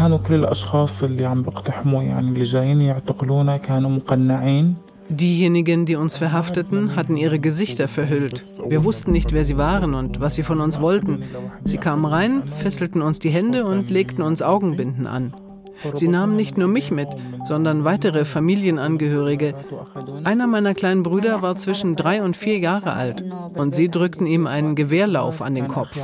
كانوا كل الأشخاص اللي عم بيقتحموا يعني اللي جايين يعتقلونا كانوا مقنعين Diejenigen, die uns verhafteten, hatten ihre Gesichter verhüllt. Wir wussten nicht, wer sie waren und was sie von uns wollten. Sie kamen rein, fesselten uns die Hände und legten uns Augenbinden an. Sie nahmen nicht nur mich mit, sondern weitere Familienangehörige. Einer meiner kleinen Brüder war zwischen drei und vier Jahre alt und sie drückten ihm einen Gewehrlauf an den Kopf.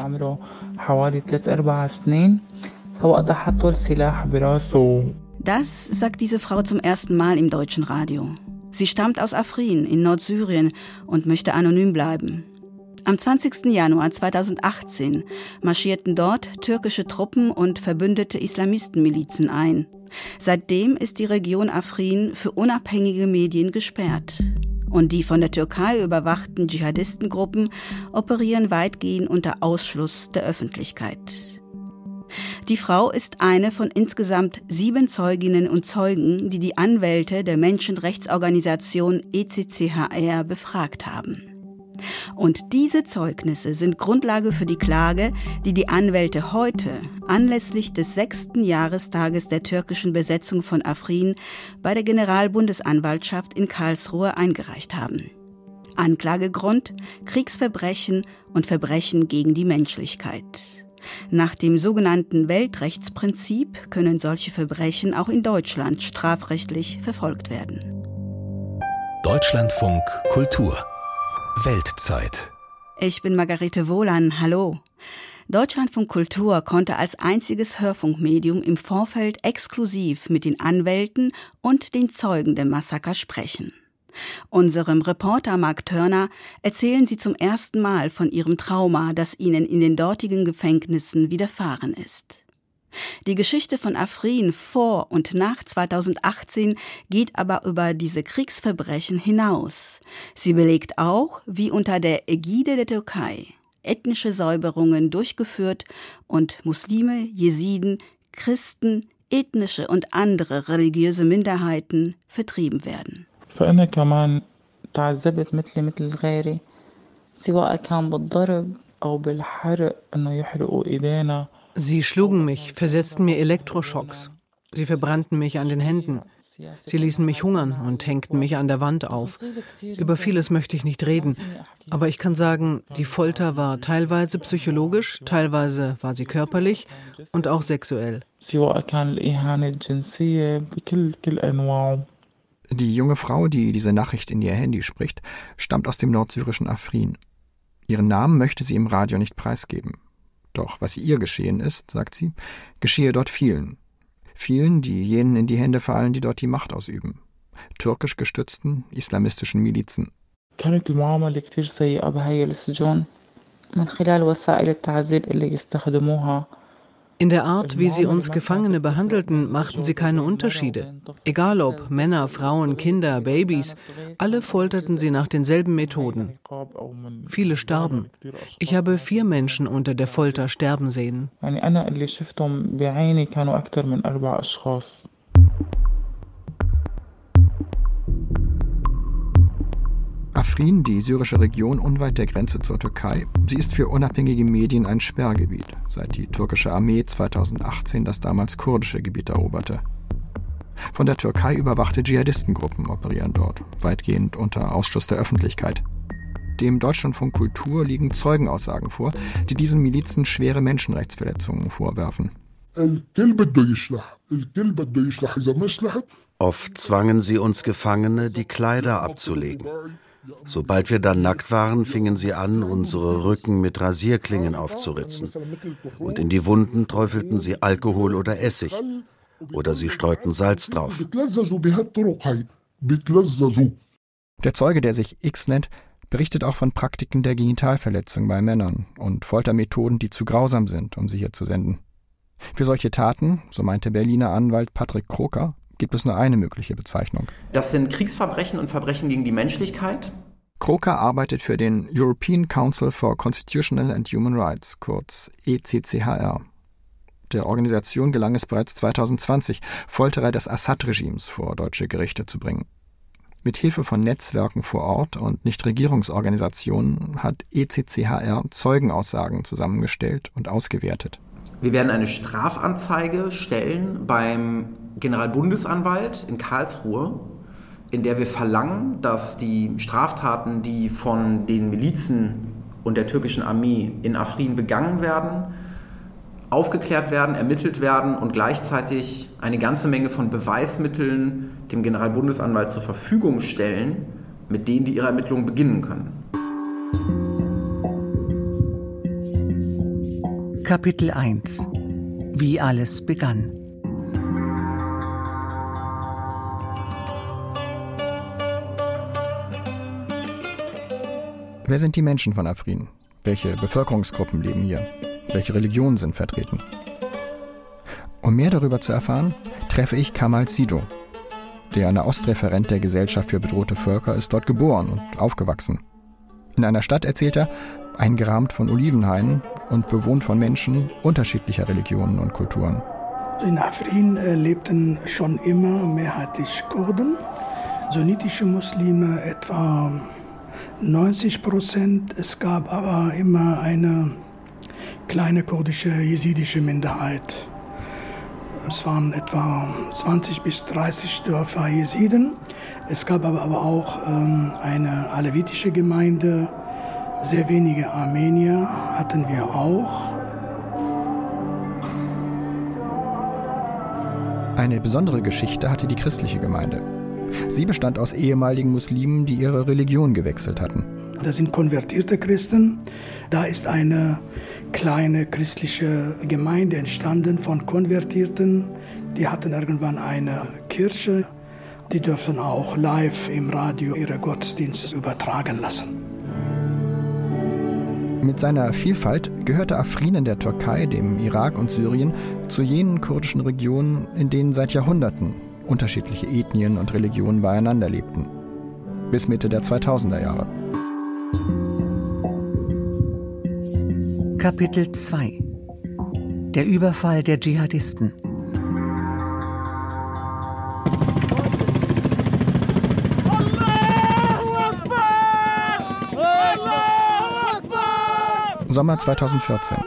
Das sagt diese Frau zum ersten Mal im deutschen Radio. Sie stammt aus Afrin in Nordsyrien und möchte anonym bleiben. Am 20. Januar 2018 marschierten dort türkische Truppen und verbündete Islamistenmilizen ein. Seitdem ist die Region Afrin für unabhängige Medien gesperrt. Und die von der Türkei überwachten Dschihadistengruppen operieren weitgehend unter Ausschluss der Öffentlichkeit. Die Frau ist eine von insgesamt sieben Zeuginnen und Zeugen, die die Anwälte der Menschenrechtsorganisation ECCHR befragt haben. Und diese Zeugnisse sind Grundlage für die Klage, die die Anwälte heute anlässlich des sechsten Jahrestages der türkischen Besetzung von Afrin bei der Generalbundesanwaltschaft in Karlsruhe eingereicht haben. Anklagegrund Kriegsverbrechen und Verbrechen gegen die Menschlichkeit. Nach dem sogenannten Weltrechtsprinzip können solche Verbrechen auch in Deutschland strafrechtlich verfolgt werden. Deutschlandfunk Kultur Weltzeit. Ich bin Margarete Wohlan. Hallo. Deutschlandfunk Kultur konnte als einziges Hörfunkmedium im Vorfeld exklusiv mit den Anwälten und den Zeugen der Massaker sprechen. Unserem Reporter Mark Turner erzählen sie zum ersten Mal von ihrem Trauma, das ihnen in den dortigen Gefängnissen widerfahren ist. Die Geschichte von Afrin vor und nach 2018 geht aber über diese Kriegsverbrechen hinaus. Sie belegt auch, wie unter der Ägide der Türkei ethnische Säuberungen durchgeführt und Muslime, Jesiden, Christen, ethnische und andere religiöse Minderheiten vertrieben werden. فأنا كمان تعذبت مثلي مثل غيري سواء كان بالضرب أو بالحرق إنه يحرقوا إيدينا Sie schlugen mich, versetzten mir Elektroschocks. Sie verbrannten mich an den Händen. Sie ließen mich hungern und hängten mich an der Wand auf. Über vieles möchte ich nicht reden, aber ich kann sagen, die Folter war teilweise psychologisch, teilweise war sie körperlich und auch sexuell. Die junge Frau, die diese Nachricht in ihr Handy spricht, stammt aus dem nordsyrischen Afrin. Ihren Namen möchte sie im Radio nicht preisgeben. Doch was ihr geschehen ist, sagt sie, geschehe dort vielen. Vielen, die jenen in die Hände fallen, die dort die Macht ausüben. Türkisch gestützten islamistischen Milizen. كانت المعاملة كتير سيئة بهاي السجون من خلال وسائل التعذيب اللي يستخدموها in der Art, wie sie uns Gefangene behandelten, machten sie keine Unterschiede. Egal ob Männer, Frauen, Kinder, Babys, alle folterten sie nach denselben Methoden. Viele starben. Ich habe vier Menschen unter der Folter sterben sehen. Afrin, die syrische Region unweit der Grenze zur Türkei, sie ist für unabhängige Medien ein Sperrgebiet, seit die türkische Armee 2018 das damals kurdische Gebiet eroberte. Von der Türkei überwachte Dschihadistengruppen operieren dort, weitgehend unter Ausschluss der Öffentlichkeit. Dem Deutschlandfunk Kultur liegen Zeugenaussagen vor, die diesen Milizen schwere Menschenrechtsverletzungen vorwerfen. Oft zwangen sie uns Gefangene, die Kleider abzulegen. Sobald wir dann nackt waren, fingen sie an, unsere Rücken mit Rasierklingen aufzuritzen. Und in die Wunden träufelten sie Alkohol oder Essig. Oder sie streuten Salz drauf. Der Zeuge, der sich X nennt, berichtet auch von Praktiken der Genitalverletzung bei Männern und Foltermethoden, die zu grausam sind, um sie hier zu senden. Für solche Taten, so meint der Berliner Anwalt Patrick Kroker, gibt es nur eine mögliche Bezeichnung. Das sind Kriegsverbrechen und Verbrechen gegen die Menschlichkeit. Kroker arbeitet für den European Council for Constitutional and Human Rights, kurz ECCHR. Der Organisation gelang es bereits 2020, Folterer des Assad-Regimes vor deutsche Gerichte zu bringen. Mit Hilfe von Netzwerken vor Ort und Nichtregierungsorganisationen hat ECCHR Zeugenaussagen zusammengestellt und ausgewertet. Wir werden eine Strafanzeige stellen beim Generalbundesanwalt in Karlsruhe, in der wir verlangen, dass die Straftaten, die von den Milizen und der türkischen Armee in Afrin begangen werden, aufgeklärt werden, ermittelt werden und gleichzeitig eine ganze Menge von Beweismitteln dem Generalbundesanwalt zur Verfügung stellen, mit denen die ihre Ermittlungen beginnen können. Kapitel 1 Wie alles begann Wer sind die Menschen von Afrin? Welche Bevölkerungsgruppen leben hier? Welche Religionen sind vertreten? Um mehr darüber zu erfahren, treffe ich Kamal Sido. Der Nahostreferent der Gesellschaft für bedrohte Völker ist dort geboren und aufgewachsen. In einer Stadt erzählt er, eingerahmt von Olivenhainen und bewohnt von Menschen unterschiedlicher Religionen und Kulturen. In Afrin äh, lebten schon immer mehrheitlich Kurden, sunnitische Muslime etwa 90 Prozent. Es gab aber immer eine kleine kurdische jesidische Minderheit. Es waren etwa 20 bis 30 Dörfer Jesiden. Es gab aber, auch ähm, eine alevitische Gemeinde. Sehr wenige Armenier hatten wir auch. Eine besondere Geschichte hatte die christliche Gemeinde. Sie bestand aus ehemaligen Muslimen, die ihre Religion gewechselt hatten. Das sind konvertierte Christen. Da ist eine kleine christliche Gemeinde entstanden von Konvertierten. Die hatten irgendwann eine Kirche. Die dürfen auch live im Radio ihre Gottesdienste übertragen lassen. Mit seiner Vielfalt gehörte Afrin in der Türkei, dem Irak und Syrien zu jenen kurdischen Regionen, in denen seit Jahrhunderten unterschiedliche Ethnien und Religionen beieinander lebten. Bis Mitte der 2000er Jahre. Kapitel 2 Der Überfall der Dschihadisten Sommer 2014.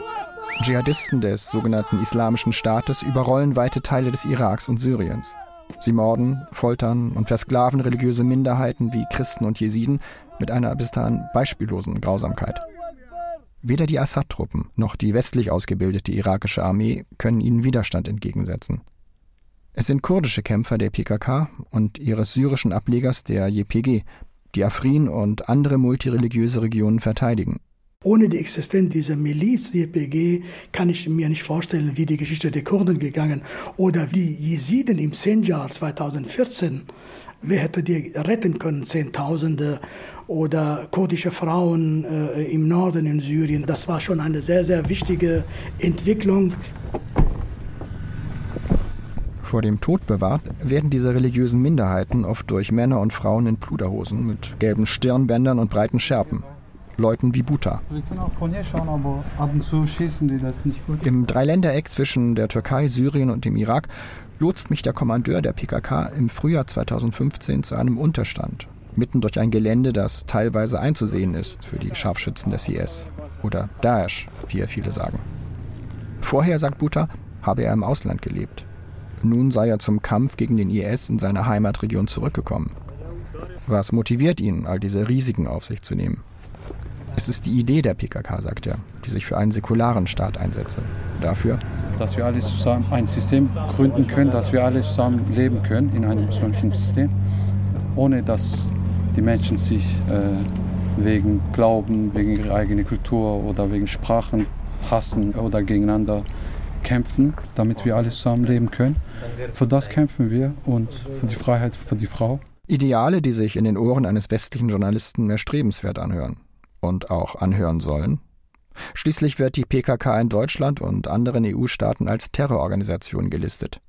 Dschihadisten des sogenannten Islamischen Staates überrollen weite Teile des Iraks und Syriens. Sie morden, foltern und versklaven religiöse Minderheiten wie Christen und Jesiden mit einer bis dahin beispiellosen Grausamkeit. Weder die Assad-Truppen noch die westlich ausgebildete irakische Armee können ihnen Widerstand entgegensetzen. Es sind kurdische Kämpfer der PKK und ihres syrischen Ablegers der JPG, die Afrin und andere multireligiöse Regionen verteidigen. Ohne die Existenz dieser Miliz, die YPG, kann ich mir nicht vorstellen, wie die Geschichte der Kurden gegangen oder wie Jesiden im Senjar 2014. Wer hätte die retten können? Zehntausende oder kurdische Frauen äh, im Norden in Syrien. Das war schon eine sehr, sehr wichtige Entwicklung. Vor dem Tod bewahrt werden diese religiösen Minderheiten oft durch Männer und Frauen in Pluderhosen mit gelben Stirnbändern und breiten Schärpen. Leuten wie Buta. Wir können auch von hier schauen, aber ab und zu schießen die das nicht gut. Im Dreiländereck zwischen der Türkei, Syrien und dem Irak lotst mich der Kommandeur der PKK im Frühjahr 2015 zu einem Unterstand, mitten durch ein Gelände, das teilweise einzusehen ist für die Scharfschützen des IS oder Daesh, wie er viele sagen. Vorher, sagt Buta, habe er im Ausland gelebt. Nun sei er zum Kampf gegen den IS in seine Heimatregion zurückgekommen. Was motiviert ihn, all diese Risiken auf sich zu nehmen? Es ist die Idee der PKK, sagt er, die sich für einen säkularen Staat einsetze. Dafür, dass wir alle zusammen ein System gründen können, dass wir alle zusammen leben können in einem solchen System, ohne dass die Menschen sich äh, wegen Glauben, wegen ihrer eigenen Kultur oder wegen Sprachen hassen oder gegeneinander kämpfen, damit wir alle zusammen leben können. Für das kämpfen wir und für die Freiheit für die Frau. Ideale, die sich in den Ohren eines westlichen Journalisten erstrebenswert anhören und auch anhören sollen. Schließlich wird die PKK in Deutschland und anderen EU-Staaten als Terrororganisation gelistet.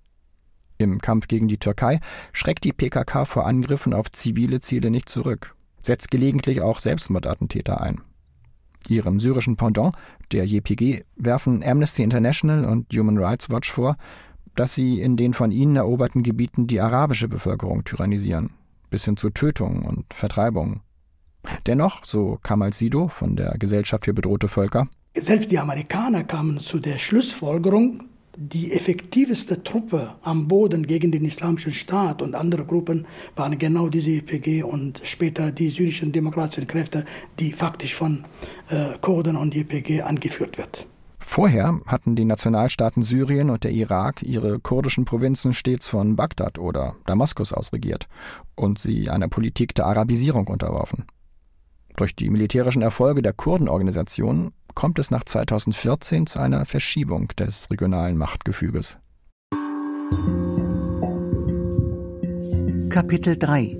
Im Kampf gegen die Türkei schreckt die PKK vor Angriffen auf zivile Ziele nicht zurück, setzt gelegentlich auch Selbstmordattentäter ein. Ihrem syrischen Pendant, der JPG, werfen Amnesty International und Human Rights Watch vor, dass sie in den von ihnen eroberten Gebieten die arabische Bevölkerung tyrannisieren, bis hin zu Tötungen und Vertreibungen. Dennoch, so Kamal Sido von der Gesellschaft für bedrohte Völker, Selbst die Amerikaner kamen zu der Schlussfolgerung, die effektivste Truppe am Boden gegen den Islamischen Staat und andere Gruppen waren genau diese YPG und später die syrischen demokratischen Kräfte, die faktisch von äh, Kurden und YPG angeführt wird. Vorher hatten die Nationalstaaten Syrien und der Irak ihre kurdischen Provinzen stets von Bagdad oder Damaskus aus regiert und sie einer Politik der Arabisierung unterworfen. Durch die militärischen Erfolge der Kurdenorganisation kommt es nach 2014 zu einer Verschiebung des regionalen Machtgefüges. Kapitel 3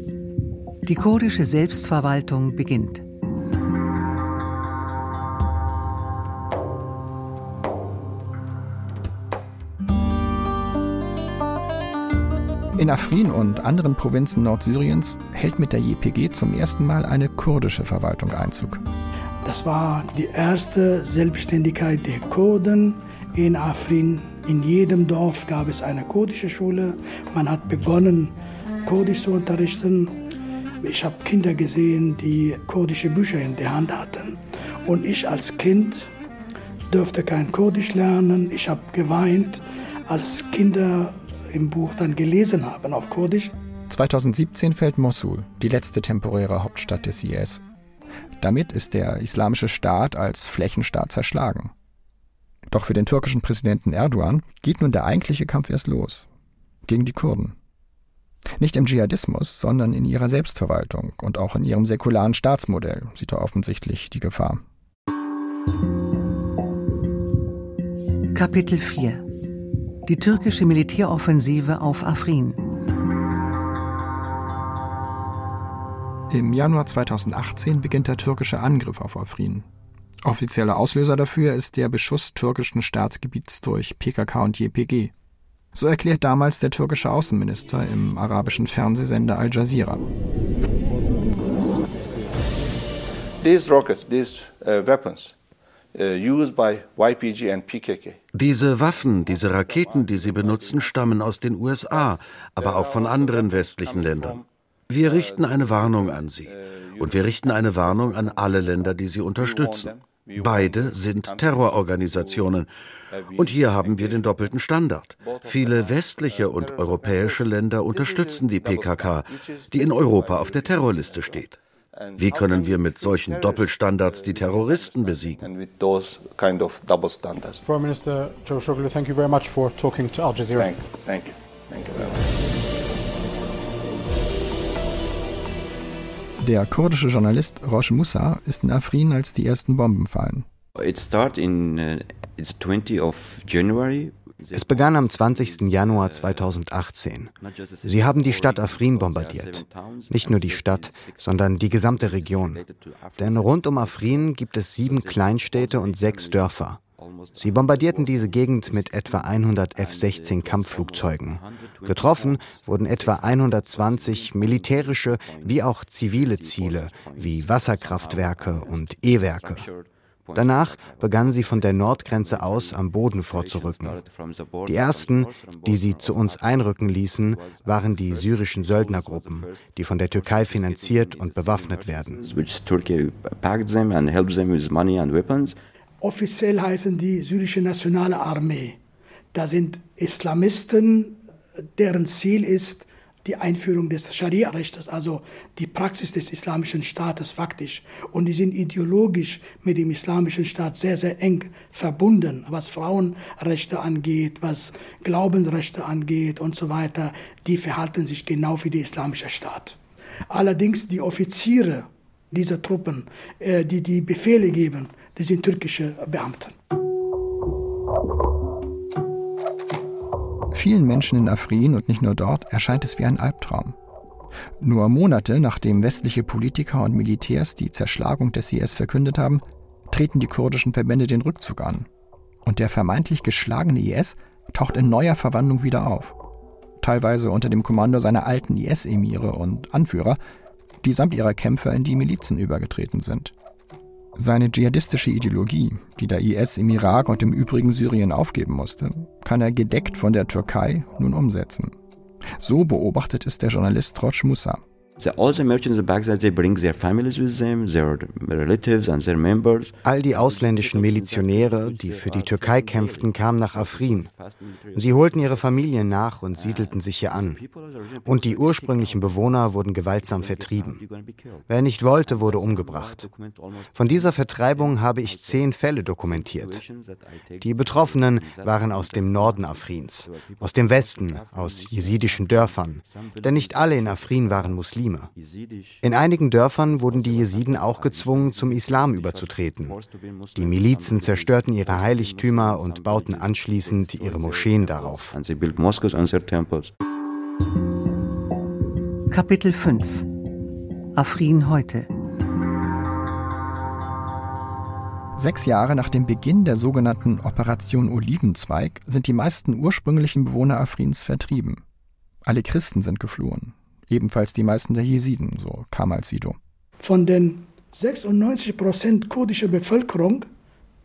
Die kurdische Selbstverwaltung beginnt. In Afrin und anderen Provinzen Nordsyriens hält mit der JPG zum ersten Mal eine kurdische Verwaltung Einzug. Das war die erste Selbstständigkeit der Kurden in Afrin. In jedem Dorf gab es eine kurdische Schule. Man hat begonnen, Kurdisch zu unterrichten. Ich habe Kinder gesehen, die kurdische Bücher in der Hand hatten. Und ich als Kind durfte kein Kurdisch lernen. Ich habe geweint, als Kinder im Buch dann gelesen haben auf Kurdisch. 2017 fällt Mosul, die letzte temporäre Hauptstadt des IS. Damit ist der islamische Staat als Flächenstaat zerschlagen. Doch für den türkischen Präsidenten Erdogan geht nun der eigentliche Kampf erst los. Gegen die Kurden. Nicht im Dschihadismus, sondern in ihrer Selbstverwaltung und auch in ihrem säkularen Staatsmodell sieht er offensichtlich die Gefahr. Kapitel 4 Die türkische Militäroffensive auf Afrin Im Januar 2018 beginnt der türkische Angriff auf Afrin. Offizieller Auslöser dafür ist der Beschuss türkischen Staatsgebiets durch PKK und JPG. So erklärt damals der türkische Außenminister im arabischen Fernsehsender Al Jazeera. These rockets, these uh, weapons Diese Waffen, diese Raketen, die sie benutzen, stammen aus den USA, aber auch von anderen westlichen Ländern. Wir richten eine Warnung an Sie. Und wir richten eine Warnung an alle Länder, die Sie unterstützen. Beide sind Terrororganisationen. Und hier haben wir den doppelten Standard. Viele westliche und europäische Länder unterstützen die PKK, die in Europa auf der Terrorliste steht. Wie können wir mit solchen Doppelstandards die Terroristen besiegen? Foreign Minister Cavusoglu, thank you very much for talking to Al Jazeera. Thank, thank you. Thank you very much. Der kurdische Journalist Rosh Musa ist in Afrin, als die ersten Bomben fallen. It in, uh, it's 20 of January. Es begann am 20. Januar 2018. Sie haben die Stadt Afrin bombardiert. Nicht nur die Stadt, sondern die gesamte Region. Denn rund um Afrin gibt es sieben Kleinstädte und sechs Dörfer. Sie bombardierten diese Gegend mit etwa 100 F-16 Kampfflugzeugen. Getroffen wurden etwa 120 militärische wie auch zivile Ziele wie Wasserkraftwerke und E-Werke. Danach begannen sie von der Nordgrenze aus am Boden vorzurücken. Die ersten, die sie zu uns einrücken ließen, waren die syrischen Söldnergruppen, die von der Türkei finanziert und bewaffnet werden. Offiziell heißen die syrische Nationale Armee. Da sind Islamisten, deren Ziel ist die Einführung des Scharia-Rechtes, also die Praxis des islamischen Staates faktisch. Und die sind ideologisch mit dem islamischen Staat sehr, sehr eng verbunden, was Frauenrechte angeht, was Glaubensrechte angeht und so weiter. Die verhalten sich genau wie der islamische Staat. Allerdings die Offiziere dieser Truppen, äh, die die Befehle geben, das sind türkische Beamte. Vielen Menschen in Afrin und nicht nur dort erscheint es wie ein Albtraum. Nur Monate nachdem westliche Politiker und Militärs die Zerschlagung des IS verkündet haben, treten die kurdischen Verbände den Rückzug an. Und der vermeintlich geschlagene IS taucht in neuer Verwandlung wieder auf. Teilweise unter dem Kommando seiner alten IS-Emire und Anführer, die samt ihrer Kämpfer in die Milizen übergetreten sind. Seine dschihadistische Ideologie, die der IS im Irak und im übrigen Syrien aufgeben musste, kann er gedeckt von der Türkei nun umsetzen. So beobachtet es der Journalist Trotsch Musa. All die ausländischen Milizionäre, die für die Türkei kämpften, kamen nach Afrin. Sie holten ihre Familien nach und siedelten sich hier an. Und die ursprünglichen Bewohner wurden gewaltsam vertrieben. Wer nicht wollte, wurde umgebracht. Von dieser Vertreibung habe ich zehn Fälle dokumentiert. Die Betroffenen waren aus dem Norden Afrins, aus dem Westen, aus jesidischen Dörfern. Denn nicht alle in Afrin waren Muslime. In einigen Dörfern wurden die Jesiden auch gezwungen, zum Islam überzutreten. Die Milizen zerstörten ihre Heiligtümer und bauten anschließend ihre Moscheen darauf. Kapitel 5 Afrin heute Sechs Jahre nach dem Beginn der sogenannten Operation Olivenzweig sind die meisten ursprünglichen Bewohner Afrins vertrieben. Alle Christen sind geflohen ebenfalls die meisten der Jesiden, so Kamal Sido. Von den 96 Prozent kurdischer Bevölkerung,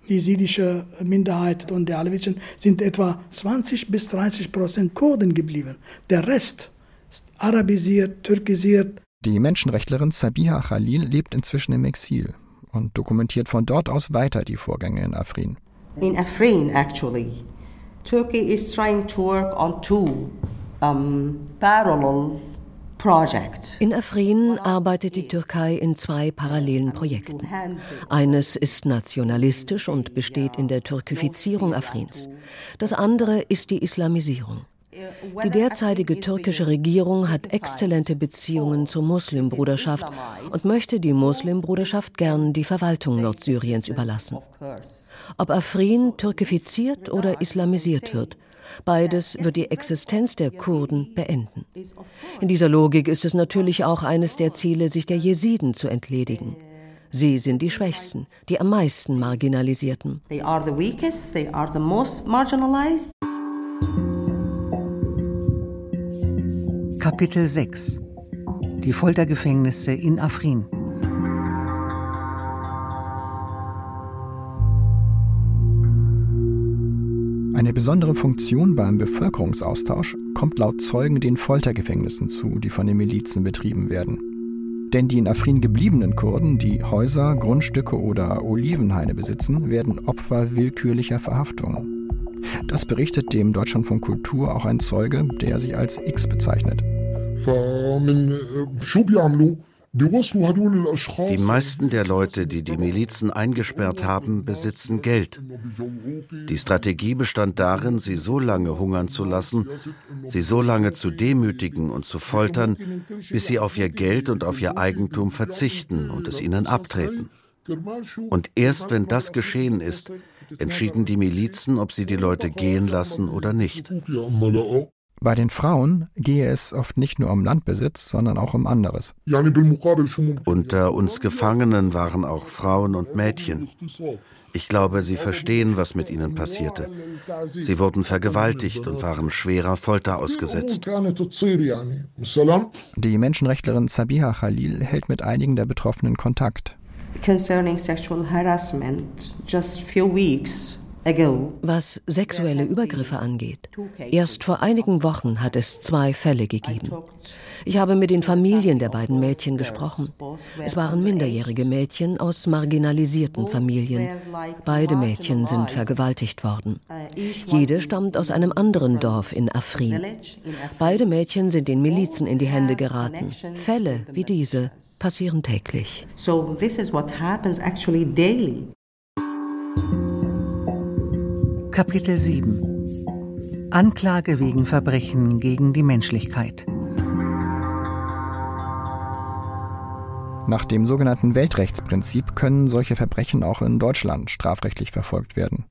die jesidische Minderheit und der Aleviten, sind etwa 20 bis 30 Prozent Kurden geblieben. Der Rest ist arabisiert, türkisiert. Die Menschenrechtlerin Sabiha Khalil lebt inzwischen im Exil und dokumentiert von dort aus weiter die Vorgänge in Afrin. In Afrin, actually, Turkey is trying to work on two um, parallel in Afrin arbeitet die Türkei in zwei parallelen Projekten. Eines ist nationalistisch und besteht in der Türkifizierung Afrins. Das andere ist die Islamisierung. Die derzeitige türkische Regierung hat exzellente Beziehungen zur Muslimbruderschaft und möchte die Muslimbruderschaft gern die Verwaltung Nordsyriens überlassen. Ob Afrin türkifiziert oder islamisiert wird, Beides wird die Existenz der Kurden beenden. In dieser Logik ist es natürlich auch eines der Ziele, sich der Jesiden zu entledigen. Sie sind die Schwächsten, die am meisten Marginalisierten. Kapitel 6 Die Foltergefängnisse in Afrin Eine besondere Funktion beim Bevölkerungsaustausch kommt laut Zeugen den Foltergefängnissen zu, die von den Milizen betrieben werden. Denn die in Afrin gebliebenen Kurden, die Häuser, Grundstücke oder Olivenhaine besitzen, werden Opfer willkürlicher Verhaftungen. Das berichtet dem Deutschlandfunk Kultur auch ein Zeuge, der sich als X bezeichnet. Die meisten der Leute, die die Milizen eingesperrt haben, besitzen Geld. Die Strategie bestand darin, sie so lange hungern zu lassen, sie so lange zu demütigen und zu foltern, bis sie auf ihr Geld und auf ihr Eigentum verzichten und es ihnen abtreten. Und erst wenn das geschehen ist, entschieden die Milizen, ob sie die Leute gehen lassen oder nicht. Bei den Frauen gehe es oft nicht nur um Landbesitz, sondern auch um anderes. Unter uns Gefangenen waren auch Frauen und Mädchen. Ich glaube, sie verstehen, was mit ihnen passierte. Sie wurden vergewaltigt und waren schwerer Folter ausgesetzt. Die Menschenrechtlerin Sabiha Khalil hält mit einigen der Betroffenen Kontakt. Concerning sexual harassment, just few weeks was sexuelle Übergriffe angeht. Erst vor einigen Wochen hat es zwei Fälle gegeben. Ich habe mit den Familien der beiden Mädchen gesprochen. Es waren minderjährige Mädchen aus marginalisierten Familien. Beide Mädchen sind vergewaltigt worden. Jede stammt aus einem anderen Dorf in Afrin. Beide Mädchen sind den Milizen in die Hände geraten. Fälle wie diese passieren täglich. So this is what happens actually daily. Kapitel 7 Anklage wegen Verbrechen gegen die Menschlichkeit. Nach dem sogenannten Weltrechtsprinzip können solche Verbrechen auch in Deutschland strafrechtlich verfolgt werden.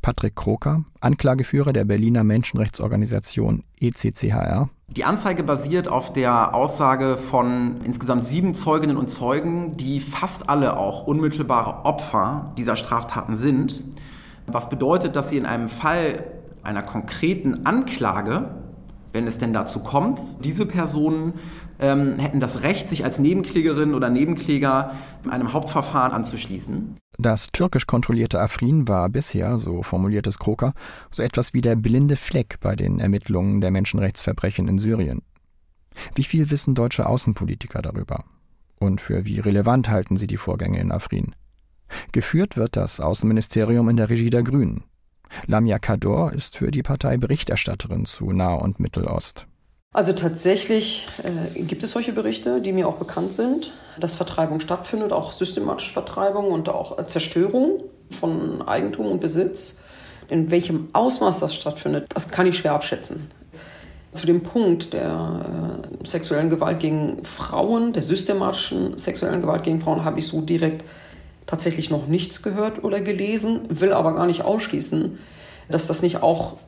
Patrick Kroker, Anklageführer der Berliner Menschenrechtsorganisation ECCHR. Die Anzeige basiert auf der Aussage von insgesamt sieben Zeuginnen und Zeugen, die fast alle auch unmittelbare Opfer dieser Straftaten sind. Was bedeutet, dass Sie in einem Fall einer konkreten Anklage, wenn es denn dazu kommt, diese Personen ähm, hätten das Recht, sich als Nebenklägerin oder Nebenkläger einem Hauptverfahren anzuschließen. Das türkisch kontrollierte Afrin war bisher, so formuliert es Kroker, so etwas wie der blinde Fleck bei den Ermittlungen der Menschenrechtsverbrechen in Syrien. Wie viel wissen deutsche Außenpolitiker darüber? Und für wie relevant halten sie die Vorgänge in Afrin? Geführt wird das Außenministerium in der Regie der Grünen. Lamia Kador ist für die Partei Berichterstatterin zu Nah- und Mittelost. Also tatsächlich äh, gibt es solche Berichte, die mir auch bekannt sind, dass Vertreibung stattfindet, auch systematische Vertreibung und auch Zerstörung von Eigentum und Besitz. In welchem Ausmaß das stattfindet, das kann ich schwer abschätzen. Zu dem Punkt der äh, sexuellen Gewalt gegen Frauen, der systematischen sexuellen Gewalt gegen Frauen, habe ich so direkt tatsächlich noch nichts gehört oder gelesen, will aber gar nicht ausschließen, dass das nicht auch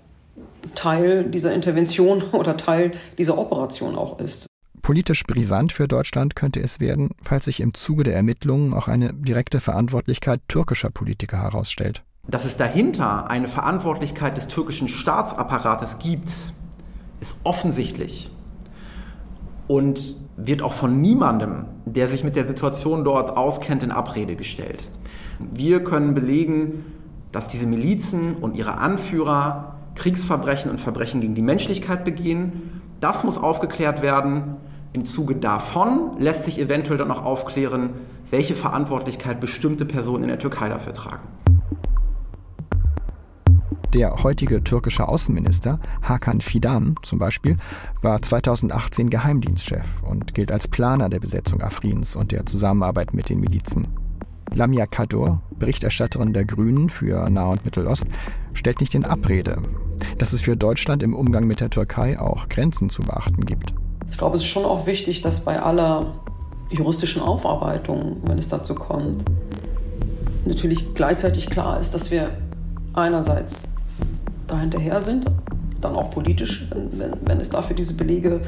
Teil dieser Intervention oder Teil dieser Operation auch ist. Politisch brisant für Deutschland könnte es werden, falls sich im Zuge der Ermittlungen auch eine direkte Verantwortlichkeit türkischer Politiker herausstellt. Dass es dahinter eine Verantwortlichkeit des türkischen Staatsapparates gibt, ist offensichtlich und wird auch von niemandem, der sich mit der Situation dort auskennt, in Abrede gestellt. Wir können belegen, dass diese Milizen und ihre Anführer Kriegsverbrechen und Verbrechen gegen die Menschlichkeit begehen. Das muss aufgeklärt werden. Im Zuge davon lässt sich eventuell dann noch aufklären, welche Verantwortlichkeit bestimmte Personen in der Türkei dafür tragen. Der heutige türkische Außenminister Hakan Fidan zum Beispiel war 2018 Geheimdienstchef und gilt als Planer der Besetzung Afrins und der Zusammenarbeit mit den Milizen. Lamia Kador, Berichterstatterin der Grünen für Nah- und Mittelost, stellt nicht in Abrede, dass es für Deutschland im Umgang mit der Türkei auch Grenzen zu beachten gibt. Ich glaube, es ist schon auch wichtig, dass bei aller juristischen Aufarbeitung, wenn es dazu kommt, natürlich gleichzeitig klar ist, dass wir einerseits dahinterher sind, dann auch politisch, wenn, wenn es dafür diese Belege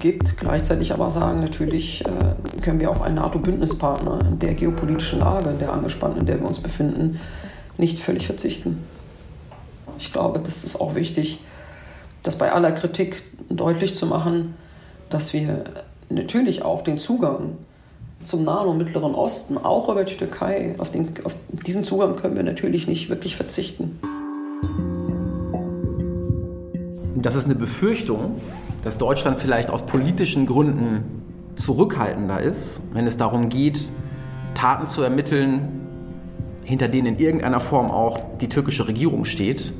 gibt. Gleichzeitig aber sagen, natürlich äh, können wir auf einen NATO-Bündnispartner in der geopolitischen Lage, in der angespannten, in der wir uns befinden, nicht völlig verzichten. Ich glaube, das ist auch wichtig, das bei aller Kritik deutlich zu machen, dass wir natürlich auch den Zugang zum Nahen und Mittleren Osten, auch über die Türkei, auf, den, auf diesen Zugang können wir natürlich nicht wirklich verzichten. Das ist eine Befürchtung, dass Deutschland vielleicht aus politischen Gründen zurückhaltender ist, wenn es darum geht, Taten zu ermitteln, hinter denen in irgendeiner Form auch die türkische Regierung steht.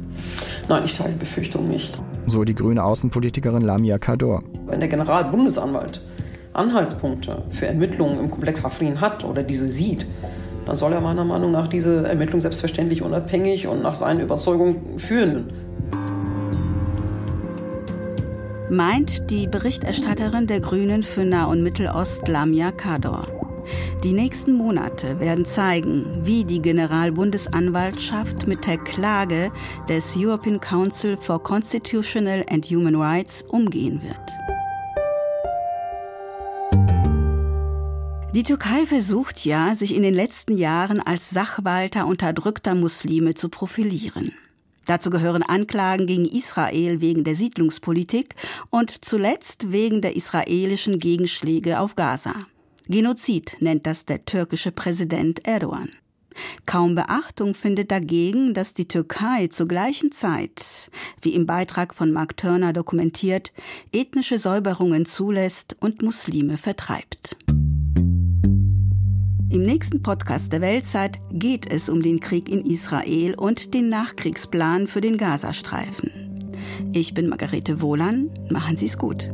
Nein, ich teile die Befürchtung nicht. So die grüne Außenpolitikerin Lamia Kador. Wenn der Generalbundesanwalt Anhaltspunkte für Ermittlungen im Komplex Afrin hat oder diese sieht, dann soll er meiner Meinung nach diese Ermittlung selbstverständlich unabhängig und nach seinen Überzeugungen führen. Meint die Berichterstatterin der Grünen für Nah- und Mittelost Lamia Kador. Die nächsten Monate werden zeigen, wie die Generalbundesanwaltschaft mit der Klage des European Council for Constitutional and Human Rights umgehen wird. Die Türkei versucht ja, sich in den letzten Jahren als Sachwalter unterdrückter Muslime zu profilieren. Dazu gehören Anklagen gegen Israel wegen der Siedlungspolitik und zuletzt wegen der israelischen Gegenschläge auf Gaza. Genozid nennt das der türkische Präsident Erdogan. Kaum Beachtung findet dagegen, dass die Türkei zur gleichen Zeit, wie im Beitrag von Mark Turner dokumentiert, ethnische Säuberungen zulässt und Muslime vertreibt. Im nächsten Podcast der Weltzeit geht es um den Krieg in Israel und den Nachkriegsplan für den Gazastreifen. Ich bin Margarete Wohlan. Machen Sie es gut.